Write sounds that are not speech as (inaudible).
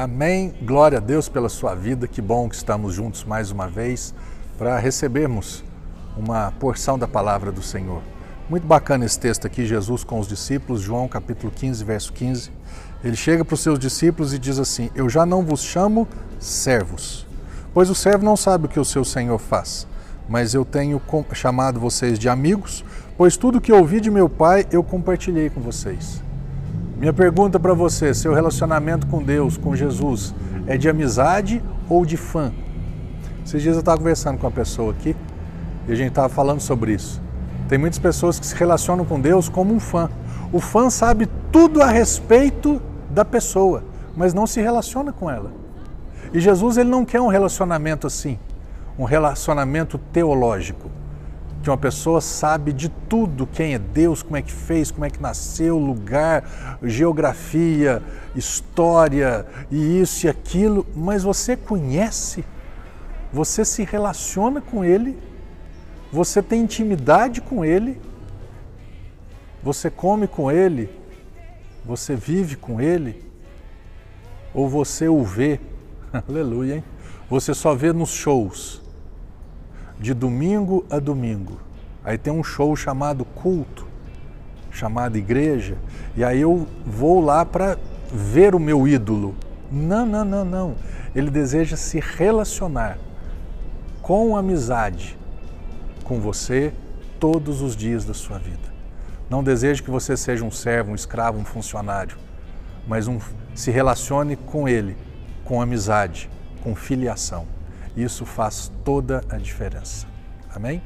Amém. Glória a Deus pela sua vida. Que bom que estamos juntos mais uma vez para recebermos uma porção da palavra do Senhor. Muito bacana esse texto aqui, Jesus com os discípulos, João capítulo 15, verso 15. Ele chega para os seus discípulos e diz assim: Eu já não vos chamo servos, pois o servo não sabe o que o seu senhor faz, mas eu tenho chamado vocês de amigos, pois tudo que ouvi de meu Pai eu compartilhei com vocês. Minha pergunta para você: seu relacionamento com Deus, com Jesus, é de amizade ou de fã? Esses dias eu estava conversando com uma pessoa aqui e a gente estava falando sobre isso. Tem muitas pessoas que se relacionam com Deus como um fã. O fã sabe tudo a respeito da pessoa, mas não se relaciona com ela. E Jesus ele não quer um relacionamento assim, um relacionamento teológico que uma pessoa sabe de tudo, quem é Deus, como é que fez, como é que nasceu, lugar, geografia, história e isso e aquilo, mas você conhece, você se relaciona com Ele, você tem intimidade com Ele, você come com Ele, você vive com Ele, ou você o vê, (laughs) aleluia, hein? Você só vê nos shows de domingo a domingo. Aí tem um show chamado culto, chamado igreja, e aí eu vou lá para ver o meu ídolo. Não, não, não, não. Ele deseja se relacionar com amizade com você todos os dias da sua vida. Não deseja que você seja um servo, um escravo, um funcionário, mas um, se relacione com ele, com amizade, com filiação. Isso faz toda a diferença. Amém?